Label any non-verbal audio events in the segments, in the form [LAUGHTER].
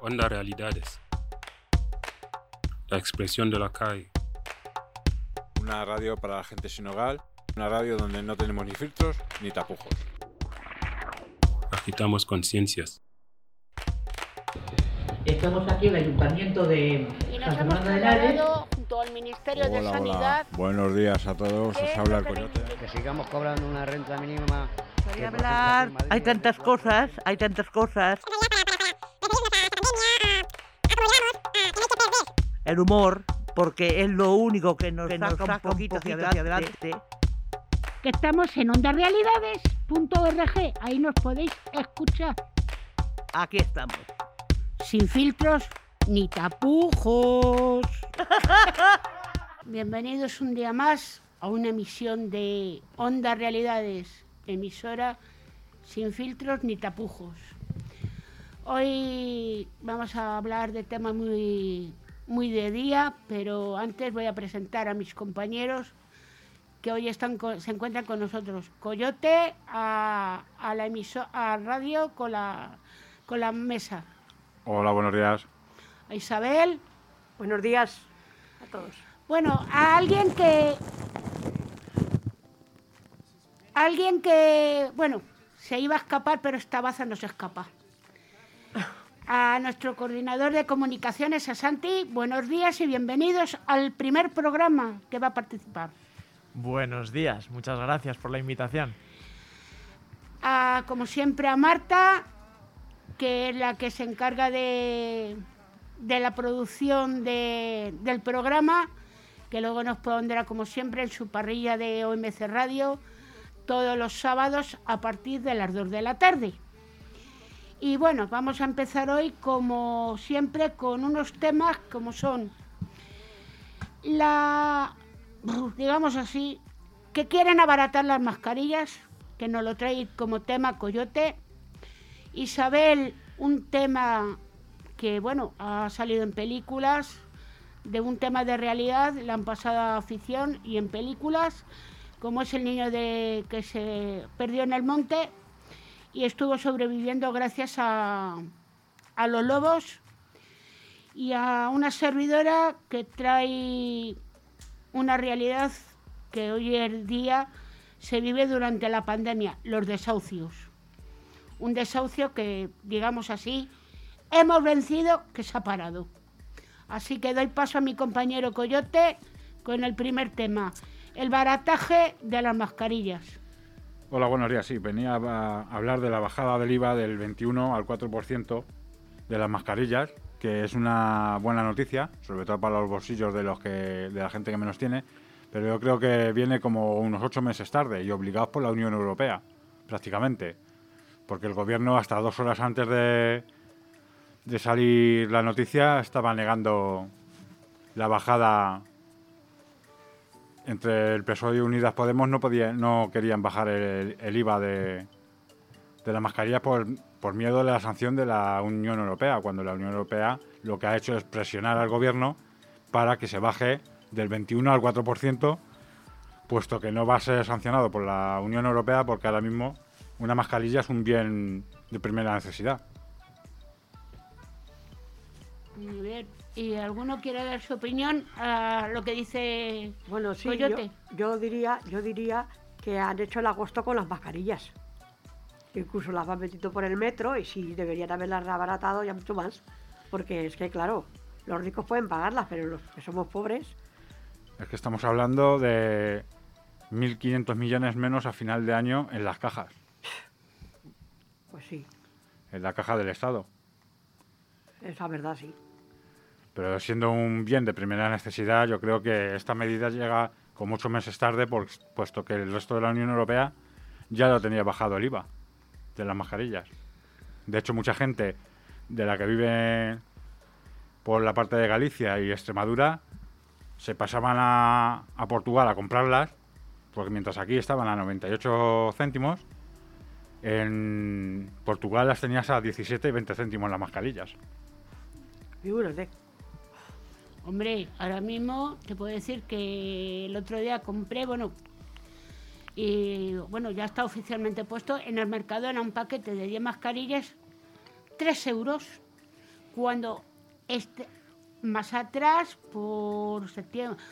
Onda Realidades. La expresión de la calle. Una radio para la gente sin hogar. Una radio donde no tenemos ni filtros ni tapujos. Agitamos conciencias. Estamos aquí en el Ayuntamiento de y nos San hemos junto al Ministerio de Sanidad. hola. Buenos días a todos. Os Eh, habla el coyote. que sigamos cobrando una renta mínima. Hay tantas cosas, hay tantas cosas. El humor, porque es lo único que nos, saca, un poquito hacia adelante. que estamos en ondarealidades.org. Ahí nos podéis escuchar Aquí estamos. sin filtros ni tapujos. [LAUGHS] Bienvenidos un día más a una emisión de Onda Realidades, emisora sin filtros ni tapujos. Hoy vamos a hablar de temas muy, muy de día, pero antes voy a presentar a mis compañeros que hoy están con- se encuentran con nosotros. Coyote a, a la emiso- a radio con la, con la mesa. Hola, buenos días. A Isabel. Buenos días a todos. Bueno, a alguien que. Alguien que. Bueno, se iba a escapar, pero esta baza no se escapa. A nuestro coordinador de comunicaciones, a Santi, buenos días y bienvenidos al primer programa que va a participar. Buenos días, muchas gracias por la invitación. a, como siempre, a Marta, que es la que se encarga de, de la producción de- del programa, que luego nos pondrá, como siempre, en su parrilla de OMC Radio todos los sábados a partir de las 2 de la tarde. Y bueno, vamos a empezar hoy, como siempre, con unos temas como son la, digamos así, que quieren abaratar las mascarillas, que nos lo trae como tema Coyote. Isabel, un tema que, bueno, ha salido en películas, de un tema de realidad, la han pasado a ficción y en películas, como es el niño de, que se perdió en el monte y estuvo sobreviviendo gracias a, a los lobos y a una servidora que trae una realidad que hoy en día se vive durante la pandemia, los desahucios. Un desahucio que, digamos así, hemos vencido, que se ha parado. Así que doy paso a mi compañero Coyote con el primer tema, el barataje de las mascarillas. Hola, buenos días. Sí, venía a hablar de la bajada del IVA del 21 al 4% de las mascarillas, que es una buena noticia, sobre todo para los bolsillos de los que de la gente que menos tiene, pero yo creo que viene como unos ocho meses tarde y obligados por la Unión Europea, prácticamente, porque el gobierno hasta dos horas antes de, de salir la noticia estaba negando la bajada entre el PSOE y Unidas Podemos no podía, no querían bajar el, IVA de, de la mascarilla por, miedo de la sanción de la Unión Europea, cuando la Unión Europea lo que ha hecho es presionar al gobierno para que se baje del 21 al 4%, puesto que no va a ser sancionado por la Unión Europea porque ahora mismo una mascarilla es un bien de primera necesidad. Muy. ¿Y alguno quiere dar su opinión a lo que dice Bueno, sí, yo, Coyote? yo diría, yo diría que han hecho el agosto con las mascarillas. Incluso las han metido por el metro y si deberían haberlas abaratado ya mucho más. Porque es que, claro, los ricos pueden pagarlas, pero los que somos pobres, Es que estamos hablando de 1.500 millones menos a final de año en las cajas, pues sí, en la caja del Estado. es la verdad, sí. Pero siendo un bien de primera necesidad, yo creo que esta medida llega con muchos meses tarde, por- puesto que el resto de la Unión Europea ya lo tenía bajado el IVA de las mascarillas. De hecho, mucha gente de la que vive por la parte de Galicia y Extremadura se pasaban a, a Portugal a comprarlas, porque mientras aquí estaban a 98 céntimos, en Portugal las tenías a 17 y 20 céntimos las mascarillas. Figúrate. Hombre, ahora mismo te puedo decir que el otro día compré, bueno, y bueno, ya está oficialmente puesto en el mercado en un paquete de 10 mascarillas, 3 euros, Cuando este, más atrás, por septiembre,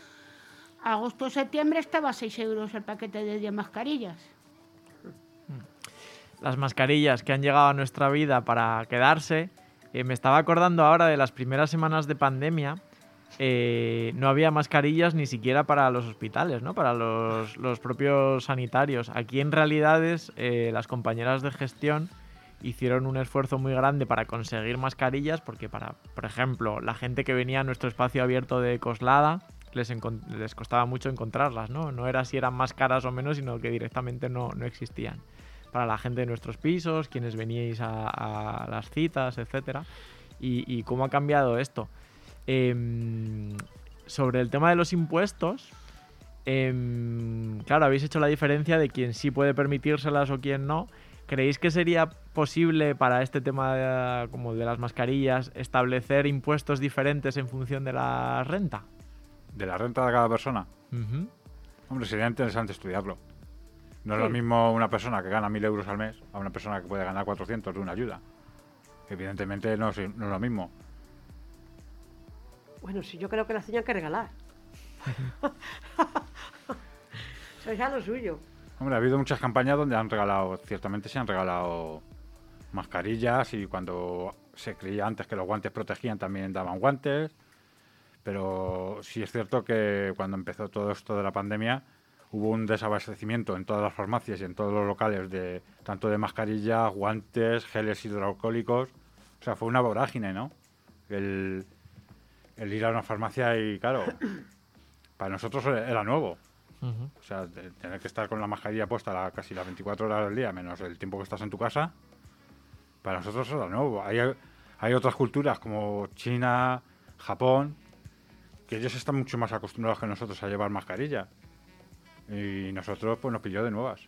agosto septiembre, estaba a 6 euros el paquete de 10 mascarillas. Las mascarillas que han llegado a nuestra vida para quedarse. Eh, me estaba acordando ahora de las primeras semanas de pandemia. Eh, no había mascarillas ni siquiera para los hospitales, ¿no? Para los, los propios sanitarios. Aquí en realidades eh, las compañeras de gestión hicieron un esfuerzo muy grande para conseguir mascarillas porque para, por ejemplo, la gente que venía a nuestro espacio abierto de Coslada les, les costaba mucho encontrarlas, ¿no? No era si eran más caras o menos, sino que directamente no, no existían. Para la gente de nuestros pisos, quienes veníais a, las citas. Y, y cómo ha cambiado esto. Em, sobre el tema de los impuestos, em, claro, habéis hecho la diferencia de quién sí puede permitírselas o quién no. ¿Creéis que sería posible para este tema de, como de las mascarillas establecer impuestos diferentes en función de la renta? De la renta de cada persona. Hombre, sería interesante estudiarlo. No es lo mismo una persona que gana 1.000 euros al mes a una persona que puede ganar 400 de una ayuda. Evidentemente no es, no es lo mismo. Bueno, sí, yo creo que las tenían que regalar. Eso es ya lo suyo. Hombre, ha habido muchas campañas donde han regalado, ciertamente se han regalado mascarillas y cuando se creía antes que los guantes protegían también daban guantes. Pero sí es cierto que cuando empezó todo esto de la pandemia hubo un desabastecimiento en todas las farmacias y en todos los locales de tanto de mascarillas, guantes, geles hidroalcohólicos. O sea, fue una vorágine, ¿no? El, el ir a una farmacia y, claro, [COUGHS] para nosotros era nuevo. O sea, de tener que estar con la mascarilla puesta la- casi las 24 horas del día, menos el tiempo que estás en tu casa, para nosotros es nuevo. Hay, hay otras culturas como China, Japón, que ellos están mucho más acostumbrados que nosotros a llevar mascarilla. Y nosotros pues nos pilló de nuevas.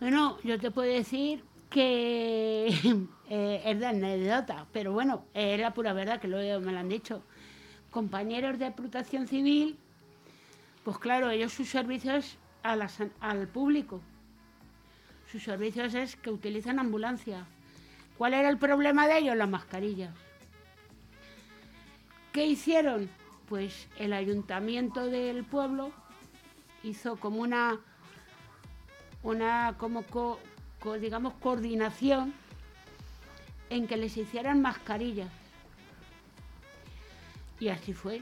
Bueno, yo te puedo decir que [LAUGHS] eh, es de anécdota, pero bueno, es la pura verdad que he- me lo han dicho. Compañeros de protección civil, pues claro, ellos sus servicios a al público. Sus servicios es que utilizan ambulancia. ¿Cuál era el problema de ellos? Las mascarillas. ¿Qué hicieron? Pues el ayuntamiento del pueblo hizo como una una como co- co- digamos coordinación en que les hicieran mascarillas. Y así fue.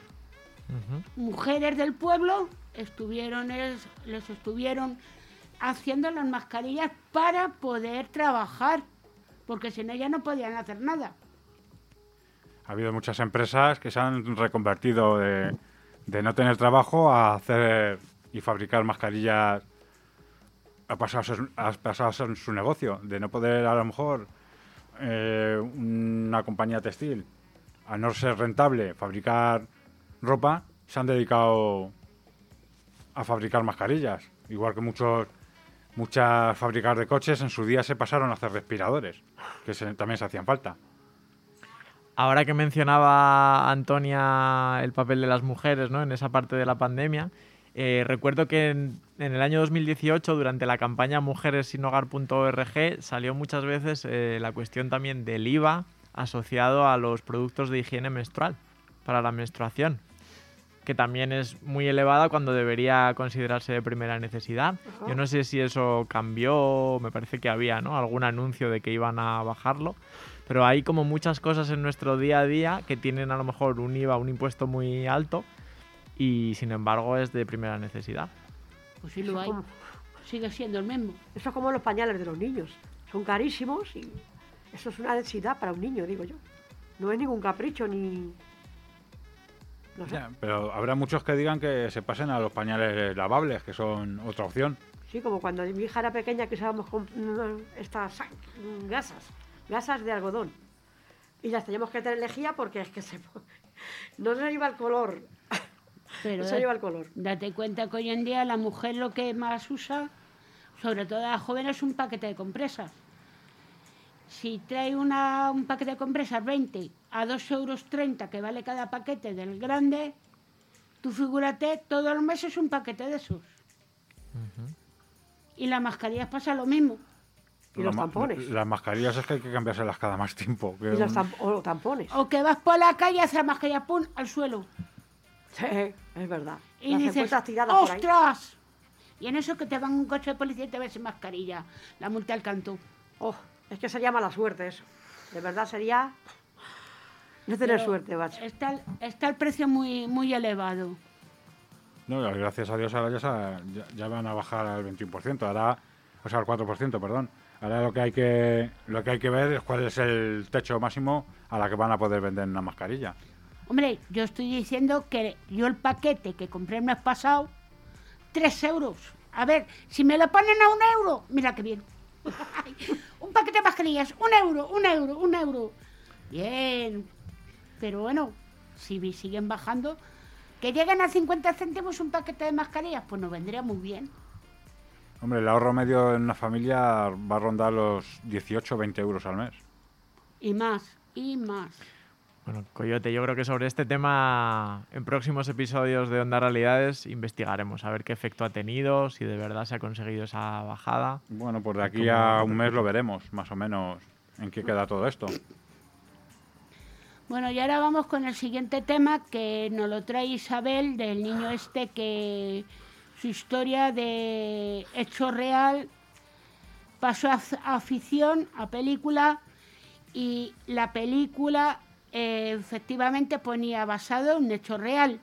Mujeres del pueblo estuvieron es- les estuvieron haciendo las mascarillas para poder trabajar, porque sin ellas no podían hacer nada. Ha habido muchas empresas que se han reconvertido de, de no tener trabajo a hacer y fabricar mascarillas a pasarse, a en su negocio, de no poder a lo mejor eh, una compañía textil, a no ser rentable fabricar ropa, se han dedicado a fabricar mascarillas. Igual que muchos muchas fábricas de coches en su día se pasaron a hacer respiradores, que se- también se hacían falta. Ahora que mencionaba Antonia el papel de las mujeres ¿no? en esa parte de la pandemia, eh, recuerdo que en, en el año 2018, durante la campaña mujeressinhogar.org, salió muchas veces eh, la cuestión también del IVA asociado a los productos de higiene menstrual para la menstruación, que también es muy elevada cuando debería considerarse de primera necesidad. Yo no sé si eso cambió, me parece que había ¿no? algún anuncio de que iban a bajarlo, pero hay como muchas cosas en nuestro día a día que tienen a lo mejor un IVA, un impuesto muy alto y sin embargo es de primera necesidad. Pues sí lo hay. como- Sigue siendo el mismo. Eso es como los pañales de los niños. Son carísimos y eso es una necesidad para un niño, digo yo. No es ningún capricho ni... No sé. Ya, pero habrá muchos que digan que se pasen a los pañales lavables, que son otra opción. Sí, como cuando mi hija era pequeña que usábamos con- mm, estas gasas, gasas de algodón. Y las teníamos que tener lejía porque es que se, [LAUGHS] no se iba el color. Pero se lleva el color. Date cuenta que hoy en día la mujer lo que más usa, sobre todo las jóvenes, es un paquete de compresas. Si trae una, un paquete de compresas 20 a 2,30 euros que vale cada paquete del grande, tú figúrate, todos los meses un paquete de esos. Y las mascarillas pasa lo mismo. Y La los tampones. Las mascarillas es que hay que cambiárselas cada más tiempo. que Y los tam- o tampones. O que vas por la calle, haces la mascarilla, pum, al suelo. Sí, es verdad. Y Las dices, tiradas. ¡ostras! Y en eso que te van un coche de policía y te ves sin mascarilla. La multa al canto. Oh, es que sería mala suerte eso. De verdad sería no tener Pero suerte, macho. Está, el- está el precio muy, muy elevado. No, gracias a Dios ahora ya, se- ya, ya van a bajar al 21%, ahora, o sea, al 4%, perdón. Ahora lo que hay que lo que hay que ver es cuál es el techo máximo a la que van a poder vender una mascarilla. Hombre, yo estoy diciendo que yo el paquete que compré el mes pasado, 3 euros. A ver, si me lo ponen a un euro, mira qué bien. [LAUGHS] un paquete de mascarillas, un euro, un euro, un euro. Bien. Pero bueno, si siguen bajando, que lleguen a 50 céntimos un paquete de mascarillas, pues nos vendría muy bien. Hombre, el ahorro medio en una familia va a rondar los 18 o 20 euros al mes. Y más, y más. Bueno, Coyote, yo creo que sobre este tema en próximos episodios de Onda Realidades investigaremos a ver qué efecto ha tenido, si de verdad se ha conseguido esa bajada. Bueno, pues de aquí a un mes lo veremos, más o menos, en qué queda todo esto. Bueno, y ahora vamos con el siguiente tema que nos lo trae Isabel del niño este que su historia de hecho real pasó a, f- a ficción, a película, y la película eh, efectivamente ponía basado en un hecho real.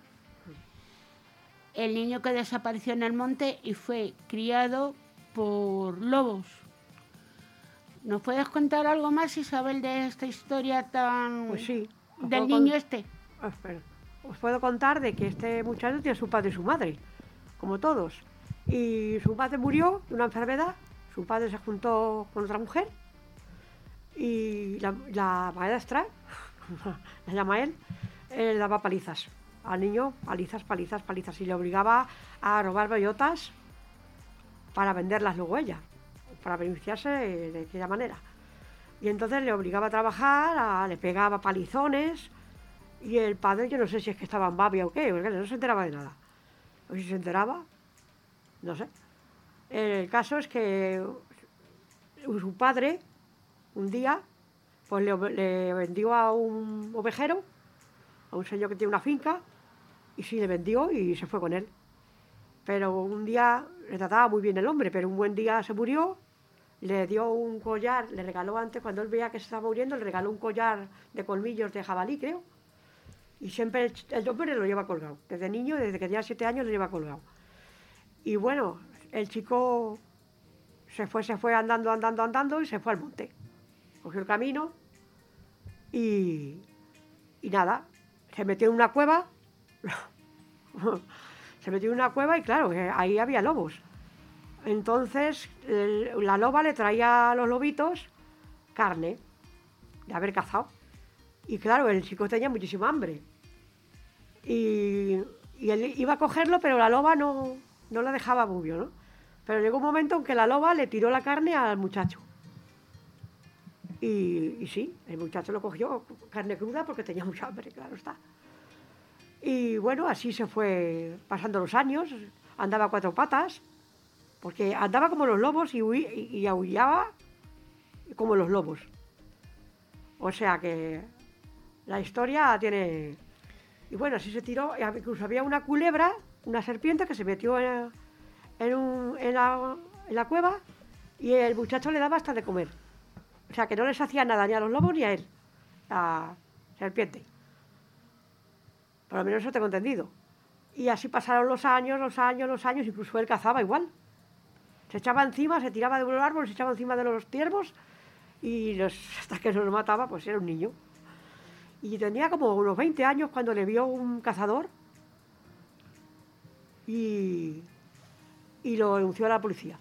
El niño que desapareció en el monte y fue criado por lobos. ¿Nos puedes contar algo más, Isabel, de esta historia tan... Pues sí. del con- niño este? Ah. Os puedo contar de que este muchacho tiene su padre y su madre, como todos. Y su madre murió de una enfermedad, su padre se juntó con otra mujer y la, la maestra, [LAUGHS] la llama él, le daba palizas al niño, palizas, palizas, palizas, y le obligaba a robar bellotas para venderlas luego ella, para beneficiarse de, aquella manera. Y entonces le obligaba a trabajar, le pegaba palizones, y el padre, yo no sé si es que estaba en babia o qué, porque no se enteraba de nada. O si se enteraba, no sé. El caso es que su padre, un día, pues le, le vendió a un ovejero, a un señor que tiene una finca, y sí, le vendió y se fue con él. Pero un día le trataba muy bien el hombre, pero un buen día se murió, le dio un collar, le regaló antes, cuando él veía que se estaba muriendo, le regaló un collar de colmillos de jabalí, creo. Y siempre el, el hombre lo lleva colgado. Desde niño, desde que tenía siete años, lo lleva colgado. Y bueno, el chico se fue, se fue andando, andando, andando y se fue al monte. Cogió el camino y, y nada, se metió en una cueva. [LAUGHS] se metió en una cueva y claro, que ahí había lobos. Entonces la loba le traía a los lobitos carne de haber cazado. Y claro, el chico tenía muchísima hambre. Y, y él iba a cogerlo, pero la loba no, no la dejaba bubio, ¿no? Pero llegó un momento en que la loba le tiró la carne al muchacho. Y, sí, el muchacho lo cogió, carne cruda, porque tenía mucha hambre, claro está. Y bueno, así se fue pasando los años, andaba a cuatro patas, porque andaba como los lobos y, hui- y, y aullaba como los lobos. O sea que la historia tiene... Y bueno, así se tiró, incluso había una culebra, una serpiente que se metió en, en un- en la, en la cueva y el muchacho le daba hasta de comer. O sea que no les hacía nada ni a los lobos ni a él, la serpiente. Por lo menos eso tengo entendido. Y así pasaron los años, los años, los años, incluso él cazaba igual. Se echaba encima, se tiraba de un árbol, se echaba encima de los ciervos y los, [LAUGHS] hasta que los mataba, pues era un niño. Y tenía como unos 20 años cuando le vio un cazador y, y lo denunció a la policía.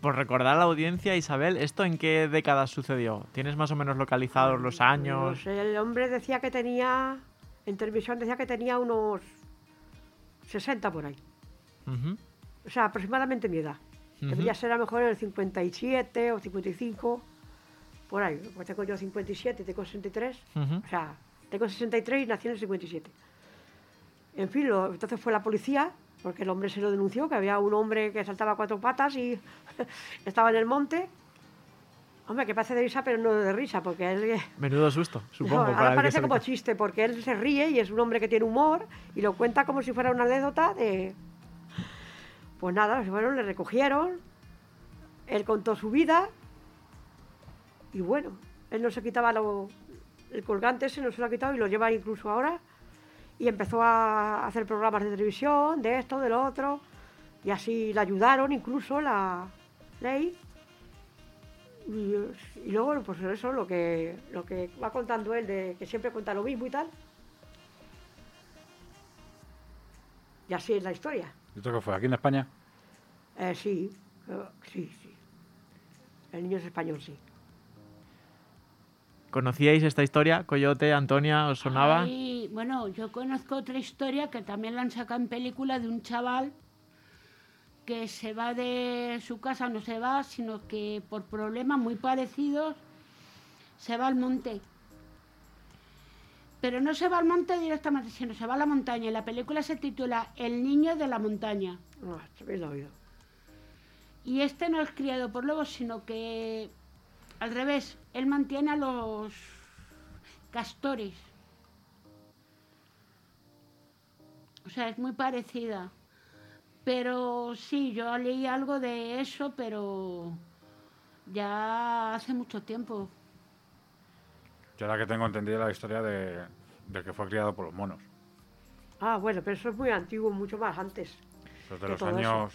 Por recordar a la audiencia, Isabel, ¿esto en qué décadas sucedió? ¿Tienes más o menos localizados los No años? sé, el hombre decía que tenía, en televisión decía que tenía unos 60 por ahí. O sea, aproximadamente mi edad. Debería Ujú. ser a lo mejor en el 57 o 55, por ahí. Pues tengo yo 57, tengo 63. Ujú. O sea, tengo 63 y nací en el 57. En fin, lo- entonces fue la policía, porque el hombre se lo denunció, que había un hombre que saltaba a cuatro patas y [LAUGHS] estaba en el monte Hombre, que parece de risa, pero no de risa, porque él... Menudo susto, [LAUGHS] supongo. No, ahora parece como chiste, porque él se ríe y es un hombre que tiene humor y lo cuenta como si fuera una anécdota de... Pues nada, bueno, le recogieron, él contó su vida y bueno, él no se quitaba lo- el colgante, ese no se lo ha quitado y lo lleva incluso ahora y empezó a hacer programas de televisión, de esto, de lo otro y así le ayudaron incluso la ley y, y luego, pues eso, lo que, lo que va contando él, de que siempre cuenta lo mismo y tal. Y así es la historia. ¿Esto qué fue? ¿Aquí en España? Eh, sí, eh, sí, sí. El niño es español, sí. ¿Conocíais esta historia? Coyote, Antonia, ¿os sonaba? Ay, bueno, yo conozco otra historia que también la han sacado en película de un chaval que se va de su casa, no se va, sino que por problemas muy parecidos se va al monte. Pero no se va al monte directamente, sino se va a la montaña. Y la película se titula El niño de la montaña. Ah, lo oído. Y este no es criado por lobos, sino que al revés, él mantiene a los castores. O sea, es muy parecida. Pero sí, yo leí algo de eso, pero ya hace mucho tiempo. Yo la que tengo entendido la historia de, de que fue criado por los monos. Ah, bueno, pero eso es muy antiguo, mucho más antes. Desde Que los eso.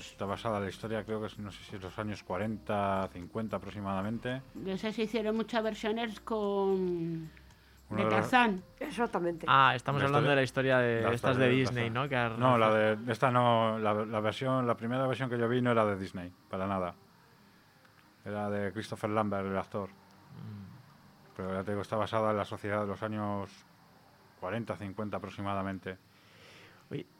Está basada la historia, creo que es, no sé si es los años 40, 50 aproximadamente. De esas se hicieron muchas versiones con... De Tarzán. Exactamente. Ah, estamos La hablando historia- de la historia de la estas de de Disney, Tarzán. ¿no? Que ha- No, la de esta no, la, la versión, la primera versión que yo vi no era de Disney, para nada. Era de Christopher Lambert, el actor. Pero ya te digo, está basada en la sociedad de los años 40, 50 aproximadamente.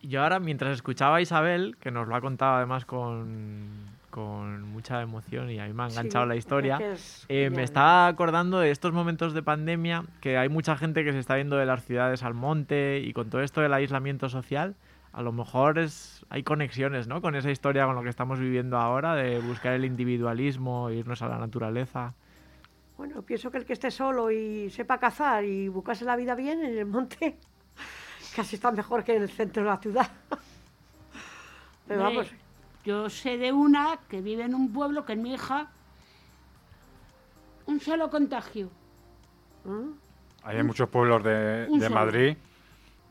Yo ahora, mientras escuchaba a Isabel, que nos lo ha contado además con, con mucha emoción y a mí me ha enganchado Sí, la historia, es eh, me estaba acordando de estos momentos de pandemia, que hay mucha gente que se está yendo de las ciudades al monte y con todo esto del aislamiento social, a lo mejor es, hay conexiones ¿no? con esa historia, con lo que estamos viviendo ahora, de buscar el individualismo, irnos a la naturaleza. Bueno, pienso que el que esté solo y sepa cazar y buscarse la vida bien en el monte, casi está mejor que en el centro de la ciudad. [LAUGHS] Pero Hombre, vamos, Yo sé de una que vive en un pueblo que es mi hija. Un solo contagio. ¿Mm? Hay muchos pueblos de. Madrid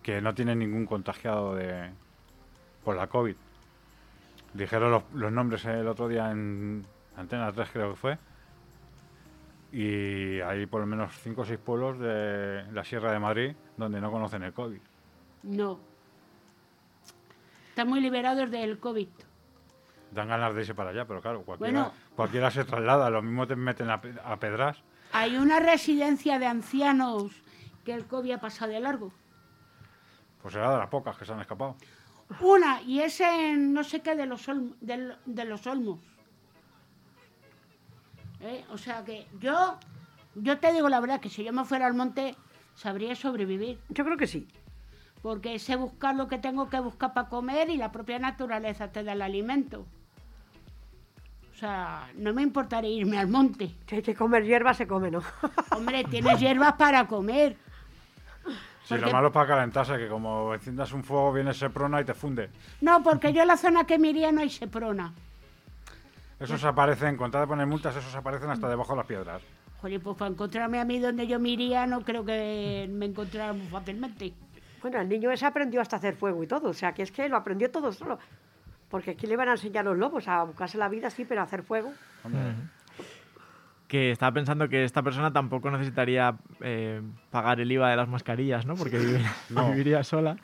que no tienen ningún contagiado de por la COVID. Dijeron los, los nombres el otro día en Antena 3 creo que fue. Y hay por lo menos 5 o 6 pueblos de la Sierra de Madrid donde no conocen el COVID. No. Están muy liberados del COVID. Dan ganas de irse para allá, pero claro, cualquiera, Bueno. cualquiera se traslada, lo mismo te meten a, a pedras. Hay una residencia de ancianos que el COVID ha pasado de largo. Pues será de las pocas que se han escapado. Una, y es en no sé qué de los, Olm- del- de los Olmos. ¿Eh? O sea que yo, yo te digo la verdad, que si yo me fuera al monte, sabría sobrevivir. yo creo que sí. Porque sé buscar lo que tengo que buscar para comer y la propia naturaleza te da el alimento. O sea, no me importaría irme al monte. Si hay que comer hierba, se come, ¿no? [LAUGHS] Hombre, tienes hierbas para comer. Si lo Porque- malo es para calentarse, que como enciendas un fuego viene seprona y te funde. No, porque yo en la zona que me iría no hay seprona. Esos aparecen, con tal de poner multas, esos aparecen hasta debajo de las piedras. Joder, pues para encontrarme a mí donde yo me iría no creo que me encontrara muy fácilmente. Bueno, el niño ese aprendió hasta hacer fuego y todo. O sea, que es que lo aprendió todo solo. Porque aquí le van a enseñar los lobos a buscarse la vida, sí, pero a hacer fuego. Hombre, Que estaba pensando que esta persona tampoco necesitaría eh, pagar el IVA de las mascarillas, ¿no? Porque viviría, [LAUGHS] [LAUGHS] No. viviría sola.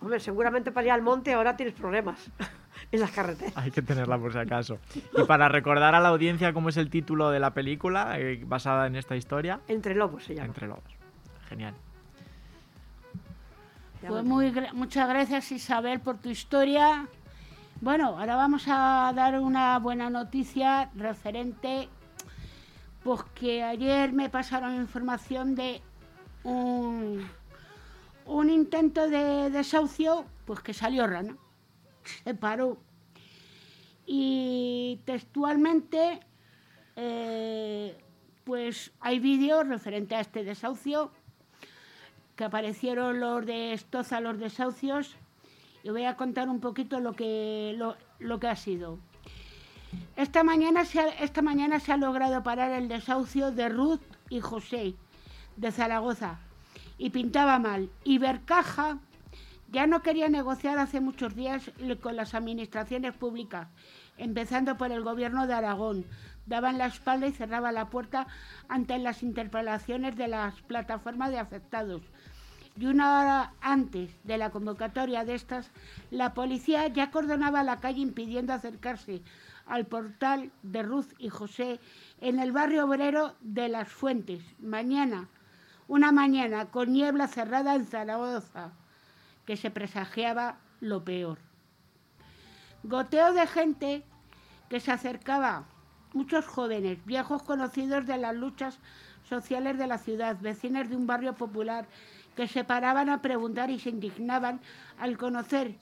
Hombre, seguramente para ir al monte ahora tienes problemas [LAUGHS] en las carreteras. Hay que tenerla por si acaso. Y para recordar a la audiencia cómo es el título de la película, eh, basada en esta historia, Entre lobos se llama. Entre Lobos. Genial. Pues muy, muchas gracias Isabel por tu historia. Bueno, ahora vamos a dar una buena noticia referente, pues que ayer me pasaron información de un, un intento de desahucio, pues que salió rana, se paró. Y textualmente, eh, pues hay vídeos referente a este desahucio, que aparecieron los de Estoza, los desahucios, y voy a contar un poquito lo que, lo, que ha sido. Esta mañana, se ha, esta mañana se ha logrado parar el desahucio de Ruth y José de Zaragoza y pintaba mal. Y Bercaja ya no quería negociar hace muchos días con las administraciones públicas, empezando por el gobierno de Aragón. Daban la espalda y cerraban la puerta ante las interpelaciones de las plataformas de afectados. Y una hora antes de la convocatoria de estas, la policía ya cordonaba la calle impidiendo acercarse al portal de Ruth y José en el barrio obrero de Las Fuentes. Mañana, una mañana con niebla cerrada en Zaragoza, que se presagiaba lo peor. Goteo de gente que se acercaba, muchos jóvenes, viejos conocidos de las luchas sociales de la ciudad, vecinos de un barrio popular, que se paraban a preguntar y se indignaban al conocer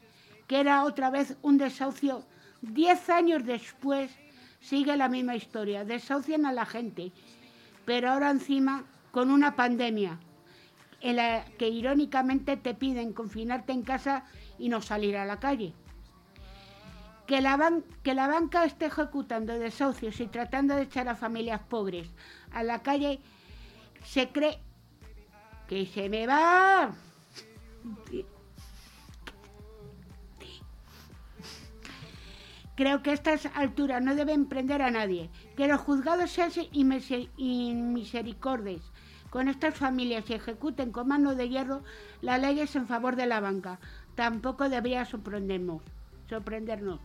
que era otra vez un desahucio Diez años después sigue la misma historia, desahucian a la gente, pero ahora encima con una pandemia en la que irónicamente te piden confinarte en casa y no salir a la calle. Que la, que la banca esté ejecutando desahucios y tratando de echar a familias pobres a la calle, se cree que se me va Creo que a estas alturas no deben prender a nadie, que los juzgados sean inmisericordes con estas familias y ejecuten con mano de hierro las leyes en favor de la banca. Tampoco debería sorprendernos, sorprendernos.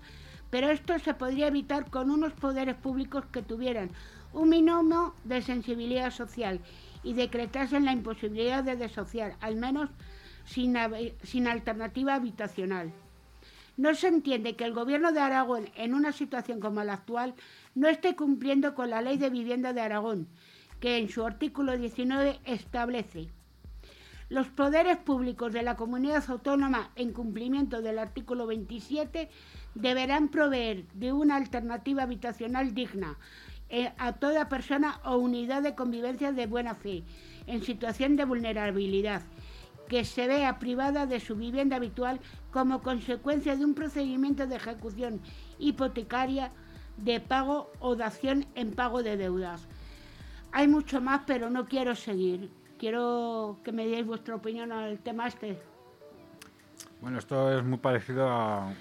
Pero esto se podría evitar con unos poderes públicos que tuvieran un mínimo de sensibilidad social y decretasen la imposibilidad de desociar, al menos sin, sin alternativa habitacional. No se entiende que el Gobierno de Aragón, en una situación como la actual, no esté cumpliendo con la Ley de Vivienda de Aragón, que en su artículo 19 establece los poderes públicos de la comunidad autónoma, en cumplimiento del artículo 27, deberán proveer de una alternativa habitacional digna eh, a toda persona o unidad de convivencia de buena fe en situación de vulnerabilidad que se vea privada de su vivienda habitual como consecuencia de un procedimiento de ejecución hipotecaria de pago o dación en pago de deudas. Hay mucho más, pero no quiero seguir. Quiero que me deis vuestra opinión al tema este. Bueno, esto es muy parecido a.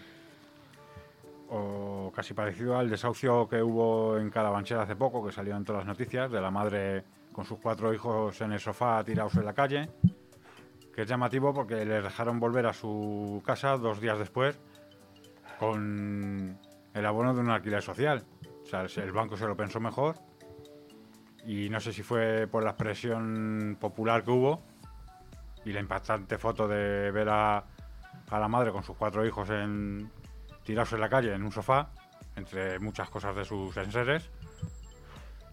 o casi parecido al desahucio que hubo en Carabanchel hace poco, que salió en todas las noticias, de la madre con sus cuatro hijos en el sofá tirados en la calle que es llamativo porque les dejaron volver a su casa dos días después con el abono de un alquiler social. O sea, el banco se lo pensó mejor y no sé si fue por la expresión popular que hubo y la impactante foto de ver a, la madre con sus cuatro hijos en, tirados en la calle en un sofá, entre muchas cosas de sus enseres.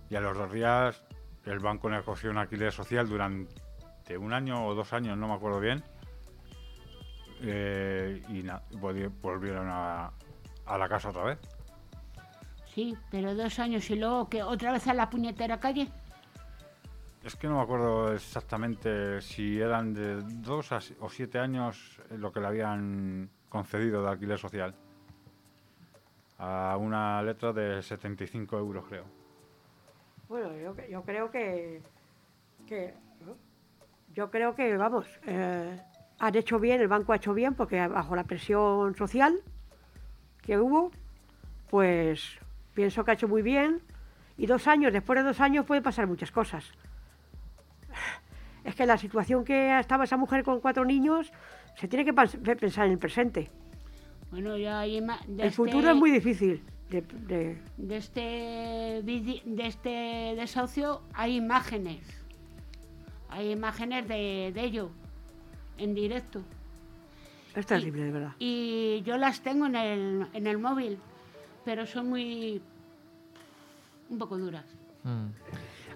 Y a los dos días el banco negoció un alquiler social durante un año o dos años, no me acuerdo bien. Eh, y volvieron a, la casa otra vez. Sí, pero dos años y luego que otra vez a la puñetera calle. Es que no me acuerdo exactamente si eran de dos o siete años lo que le habían concedido de alquiler social. A una letra de 75 euros, creo. Bueno, yo, yo creo que, yo creo que, vamos, eh, han hecho bien, el banco ha hecho bien, porque bajo la presión social que hubo, pues pienso que ha hecho muy bien. Y dos años, después de dos años, puede pasar muchas cosas. Es que la situación que estaba esa mujer con cuatro niños, se tiene que pensar en el presente. Bueno, ya hay el este futuro es muy difícil. De, de, este, de este desahucio hay imágenes hay imágenes de, ello en directo. Es terrible, de verdad. Y yo las tengo en el, en el móvil, pero son muy. un poco duras. Mm.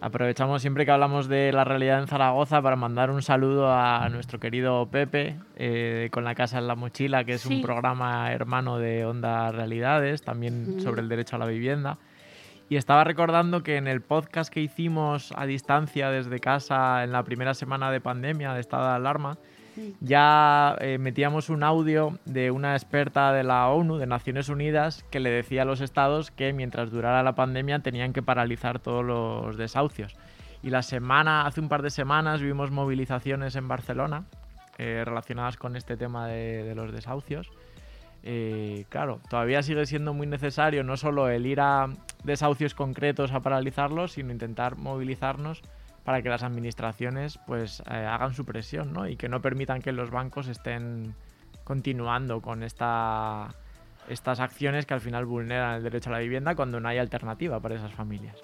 Aprovechamos siempre que hablamos de la realidad en Zaragoza para mandar un saludo a nuestro querido Pepe eh, con la casa en la mochila, que es un programa hermano de Onda Realidades, también sobre el derecho a la vivienda. Y estaba recordando que en el podcast que hicimos a distancia desde casa en la primera semana de pandemia, de estado de alarma, ya eh, metíamos un audio de una experta de la ONU, de Naciones Unidas, que le decía a los estados que mientras durara la pandemia tenían que paralizar todos los desahucios. Y la semana, hace un par de semanas, vimos movilizaciones en Barcelona eh, relacionadas con este tema de, los desahucios. Eh, claro, todavía sigue siendo muy necesario no solo el ir a desahucios concretos a paralizarlos, sino intentar movilizarnos para que las administraciones pues eh, hagan su presión ¿no? y que no permitan que los bancos estén continuando con esta, estas acciones que al final vulneran el derecho a la vivienda cuando no hay alternativa para esas familias.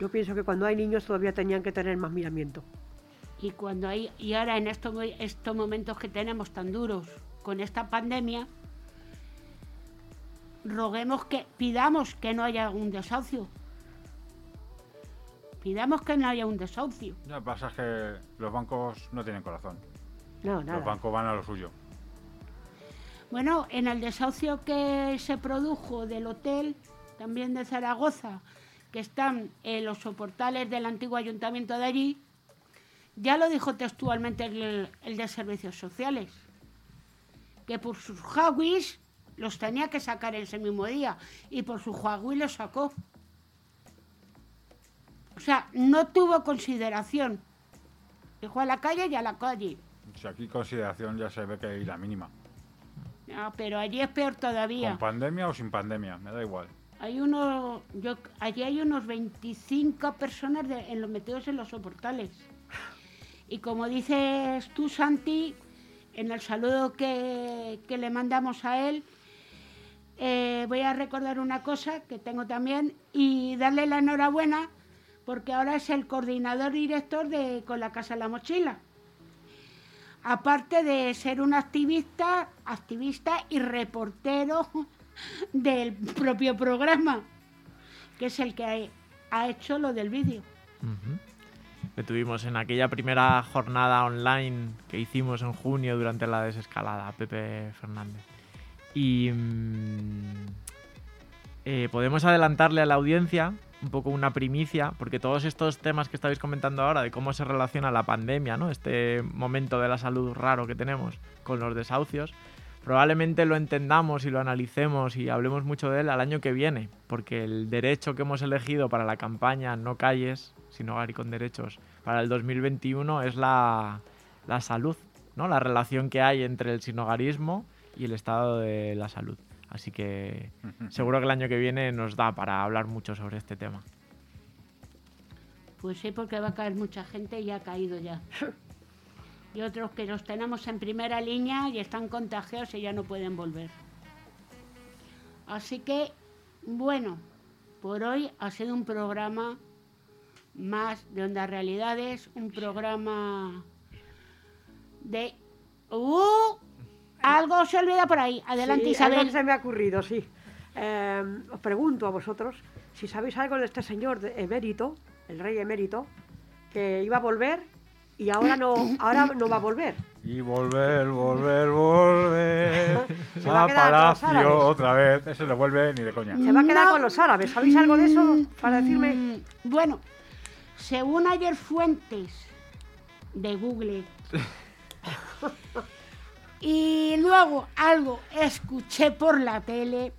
Yo pienso que cuando hay niños todavía tenían que tener más miramiento. Y cuando hay y ahora en estos, estos momentos que tenemos tan duros con esta pandemia, roguemos que pidamos que no haya un desahucio. Pidamos que no haya un desahucio. Lo que pasa es que los bancos no tienen corazón. No, nada. Los bancos van a lo suyo. Bueno, en el desahucio que se produjo del hotel, también de Zaragoza, que están en los soportales del antiguo ayuntamiento de allí, ya lo dijo textualmente el, el de servicios sociales, que por sus Huawei los tenía que sacar ese mismo día y por su Huawei los sacó. O sea, no tuvo consideración. Dijo a la calle y a la calle. Si aquí consideración ya se ve que hay la mínima. No, pero allí es peor todavía. Con pandemia o sin pandemia, me da igual. Hay unos, yo, allí hay unos 25 personas de- en los metidos en los soportales. Y como dices tú, Santi, en el saludo que, que le mandamos a él, eh, voy a recordar una cosa que tengo también y darle la enhorabuena porque ahora es el coordinador director de Con la Casa en la Mochila. Aparte de ser un activista, activista y reportero [LAUGHS] del propio programa, que es el que ha, hecho lo del vídeo. Que tuvimos en aquella primera jornada online que hicimos en junio durante la desescalada, Pepe Fernández. Y mm, eh, podemos adelantarle a la audiencia un poco una primicia, porque todos estos temas que estáis comentando ahora, de cómo se relaciona la pandemia, ¿no? este momento de la salud raro que tenemos con los desahucios, probablemente lo entendamos y lo analicemos y hablemos mucho de él al año que viene, porque el derecho que hemos elegido para la campaña No calles, sin hogar y con derechos, para el 2021 es la, la salud, ¿no? la relación que hay entre el sinhogarismo y el estado de la salud. Así que seguro que el año que viene nos da para hablar mucho sobre este tema. Pues sí, porque va a caer mucha gente y ha caído ya. [LAUGHS] Y otros que los tenemos en primera línea y están contagiados y ya no pueden volver. Así que, bueno, por hoy ha sido un programa más de Onda Realidades, un programa de... ¡Uh! Algo se olvida por ahí. Adelante, Sí, Isabel. algo se me ha ocurrido, sí. Eh, os pregunto a vosotros si sabéis algo de este señor de- emérito, el rey emérito, que iba a volver y ahora no, ahora no va a volver. Y volver, volver, volver. [LAUGHS] Se va a a quedar con los árabes. Palacio otra vez. Ese le vuelve ni de coña. Se va a quedar No. con los árabes. ¿Sabéis algo de eso para decirme? Mm, Bueno, según ayer fuentes de Google [LAUGHS] y luego algo escuché por la tele,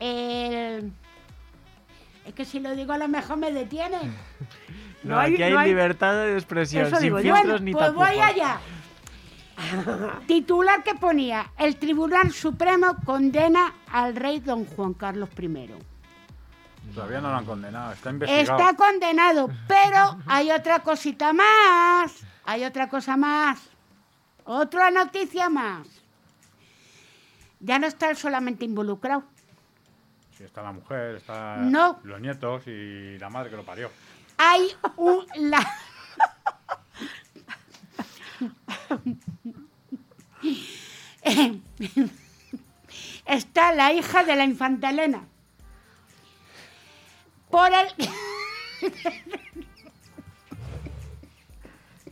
el- es que si lo digo a lo mejor me detienen. [LAUGHS] No, No hay- aquí hay, no hay- libertad de expresión, Eso sin digo filtros Bueno, ni pues tapujos. voy allá. [LAUGHS] Titular que ponía, el Tribunal Supremo condena al rey don Juan Carlos I. Todavía no lo han condenado. Está investigado. Está condenado, pero hay otra cosita más. Hay otra cosa más. Otra noticia más. Ya no está él solamente involucrado. Sí, está la mujer, está No. los nietos y la madre que lo parió. Hay un... La... está la hija de la infanta Elena. Por el...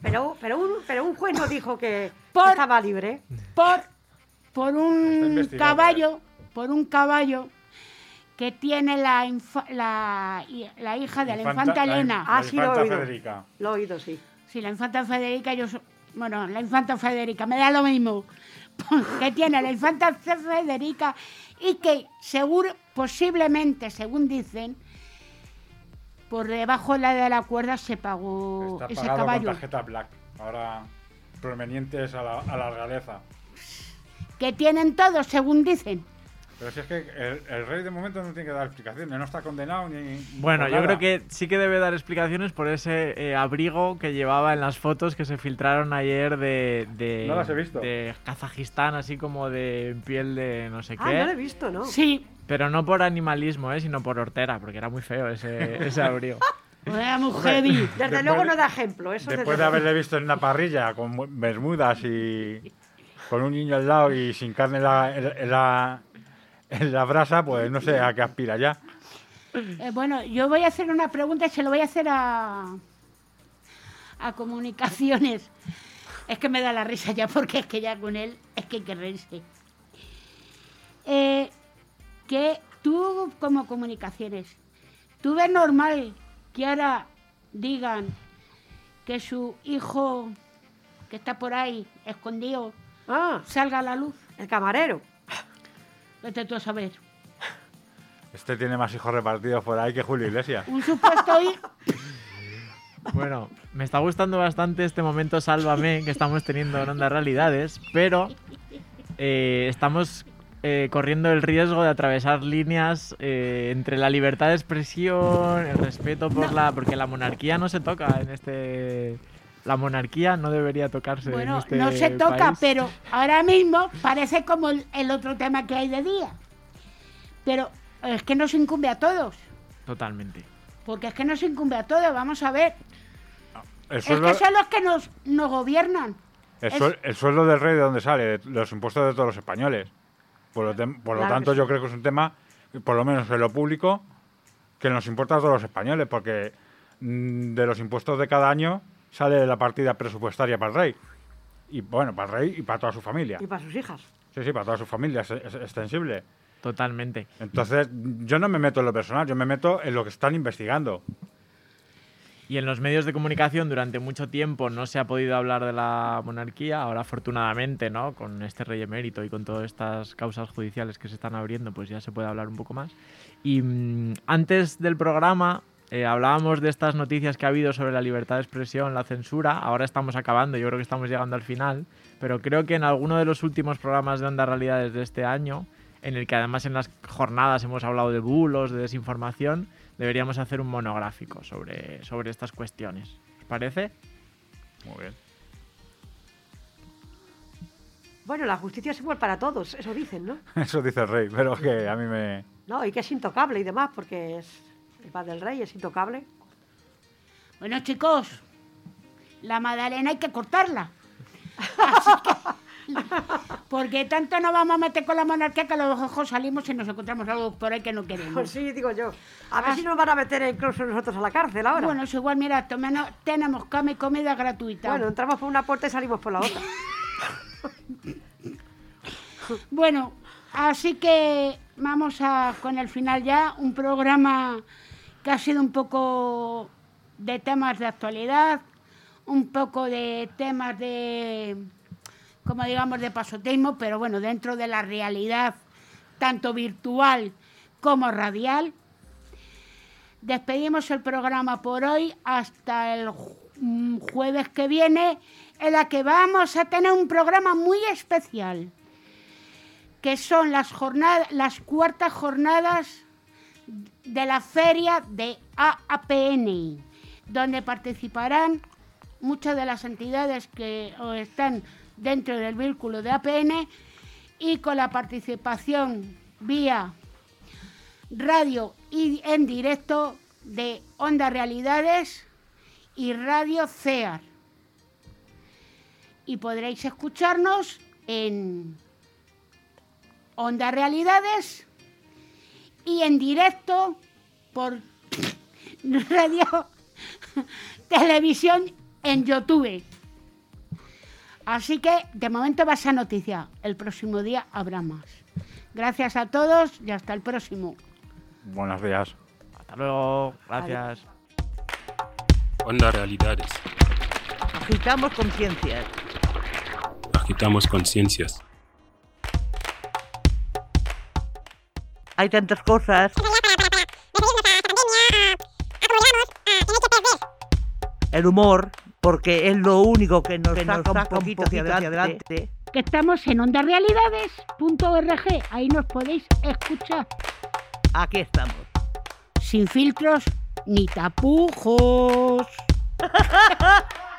Pero, pero, un, pero un juez no dijo que Por- estaba libre. por, por un investigado, caballo, por un caballo que tiene la, infa- la, la hija de la Infanta- infanta la- Elena. Ah, sí, lo he oído. Federica. Lo he oído, sí. Sí, la infanta Federica, yo bueno, la infanta Federica, me da lo mismo. [LAUGHS] que tiene la infanta Federica y que seguro, posiblemente, según dicen, por debajo de la de la cuerda se pagó Está ese pagado caballo. con tarjeta Black. Ahora provenientes a la, a la realeza. Que tienen todos, según dicen. Pero si es que el, el rey de momento no tiene que dar explicaciones, no está condenado ni. Bueno, yo creo que sí que debe dar explicaciones por ese eh, abrigo que llevaba en las fotos que se filtraron ayer de, de, No las he visto. de Kazajistán, así como de piel de no sé Ah, qué. no lo he visto, ¿no? Sí, Pero no por animalismo, ¿eh? sino por hortera, porque era muy feo ese, [LAUGHS] ese abrigo. era muy heavy. Desde Después luego no da ejemplo. Eso Después de haberle visto en una parrilla con mu- bermudas y con un niño al lado y sin carne en la, en, en la, en la brasa, pues no sé a qué aspira ya. Eh, bueno, yo voy a hacer una pregunta y se lo voy a hacer a, a comunicaciones. Es que me da la risa ya porque es que ya con él es que hay que reírse. Eh, que tú como comunicaciones, ¿tú ves normal que ahora digan que su hijo que está por ahí escondido Ah, salga a la luz? el camarero. Vete tú a saber. Este tiene más hijos repartidos por ahí que Julio Iglesias. Un supuesto hijo... [LAUGHS] Bueno, me está gustando bastante este momento Sálvame que estamos teniendo en Onda Realidades, pero eh, estamos eh, corriendo el riesgo de atravesar líneas eh, entre la libertad de expresión, el respeto por la... porque la monarquía no se toca en este... La monarquía no debería tocarse en Bueno, este no se toca, país. pero ahora mismo parece como el, el otro tema que hay de día. Pero es que nos incumbe a todos. Totalmente. Porque es que nos incumbe a todos. Vamos a ver. Es que son los que nos, nos gobiernan. el, es- suel- el sueldo del rey de dónde sale, de los impuestos de todos los españoles. Por lo, tem- por lo Claro tanto, sí. yo creo que es un tema, por lo menos en lo público, que nos importa a todos los españoles, porque mm, de los impuestos de cada año sale la partida presupuestaria para el rey. Y bueno, para el rey y para toda su familia. Y para sus hijas. Sí, sí, para toda su familia, es, es extensible. Totalmente. Entonces, yo no me meto en lo personal, yo me meto en lo que están investigando. Y en los medios de comunicación durante mucho tiempo no se ha podido hablar de la monarquía. Ahora, afortunadamente, ¿no? Con este rey emérito y con todas estas causas judiciales que se están abriendo, pues ya se puede hablar un poco más. Y mm, antes del programa eh, hablábamos de estas noticias que ha habido sobre la libertad de expresión, la censura. Ahora estamos acabando, yo creo que estamos llegando al final. Pero creo que en alguno de los últimos programas de Onda Realidades de este año, en el que además en las jornadas hemos hablado de bulos, de desinformación, deberíamos hacer un monográfico sobre, sobre estas cuestiones. ¿Os parece? Muy bien. Bueno, la justicia es igual para todos, eso dicen, ¿no? [LAUGHS] Eso dice el rey, pero que a mí me... No, y que es intocable y demás, porque es el padre del rey, es intocable. Bueno, chicos, la magdalena hay que cortarla. [LAUGHS] Así que- [LAUGHS] porque tanto nos vamos a meter con la monarquía que a los ojos salimos y nos encontramos algo por ahí que no queremos. Pues sí, digo yo. A ver Ah. si nos van a meter incluso nosotros a la cárcel ahora. Bueno, es igual, mira, tomeno- tenemos cama y comida gratuita. Bueno, entramos por una puerta y salimos por la otra. [LAUGHS] Bueno, así que vamos a con el final ya, un programa que ha sido un poco de temas de actualidad, un poco de temas de, como digamos, de pasotismo, pero bueno, dentro de la realidad, tanto virtual como radial. Despedimos el programa por hoy hasta el mm, jueves que viene, en la que vamos a tener un programa muy especial que son las jornadas, las cuartas jornadas de la feria de AAPN, donde participarán muchas de las entidades que están dentro del vínculo de APN y con la participación vía radio y en directo de Onda Realidades y Radio CEAR. Y podréis escucharnos en Onda Realidades y en directo por [LAUGHS] radio, televisión en YouTube. Así que de momento va esa noticia. El próximo día habrá más. Gracias a todos y hasta el próximo. Buenos días. Hasta luego. Gracias. Onda Realidades. Agitamos conciencias. Agitamos conciencias. Hay tantas cosas. El humor, porque es lo único que nos, saca, un poquito hacia adelante. Que estamos en ondarealidades.org. Ahí nos podéis escuchar. Aquí estamos. Sin filtros ni tapujos. [LAUGHS]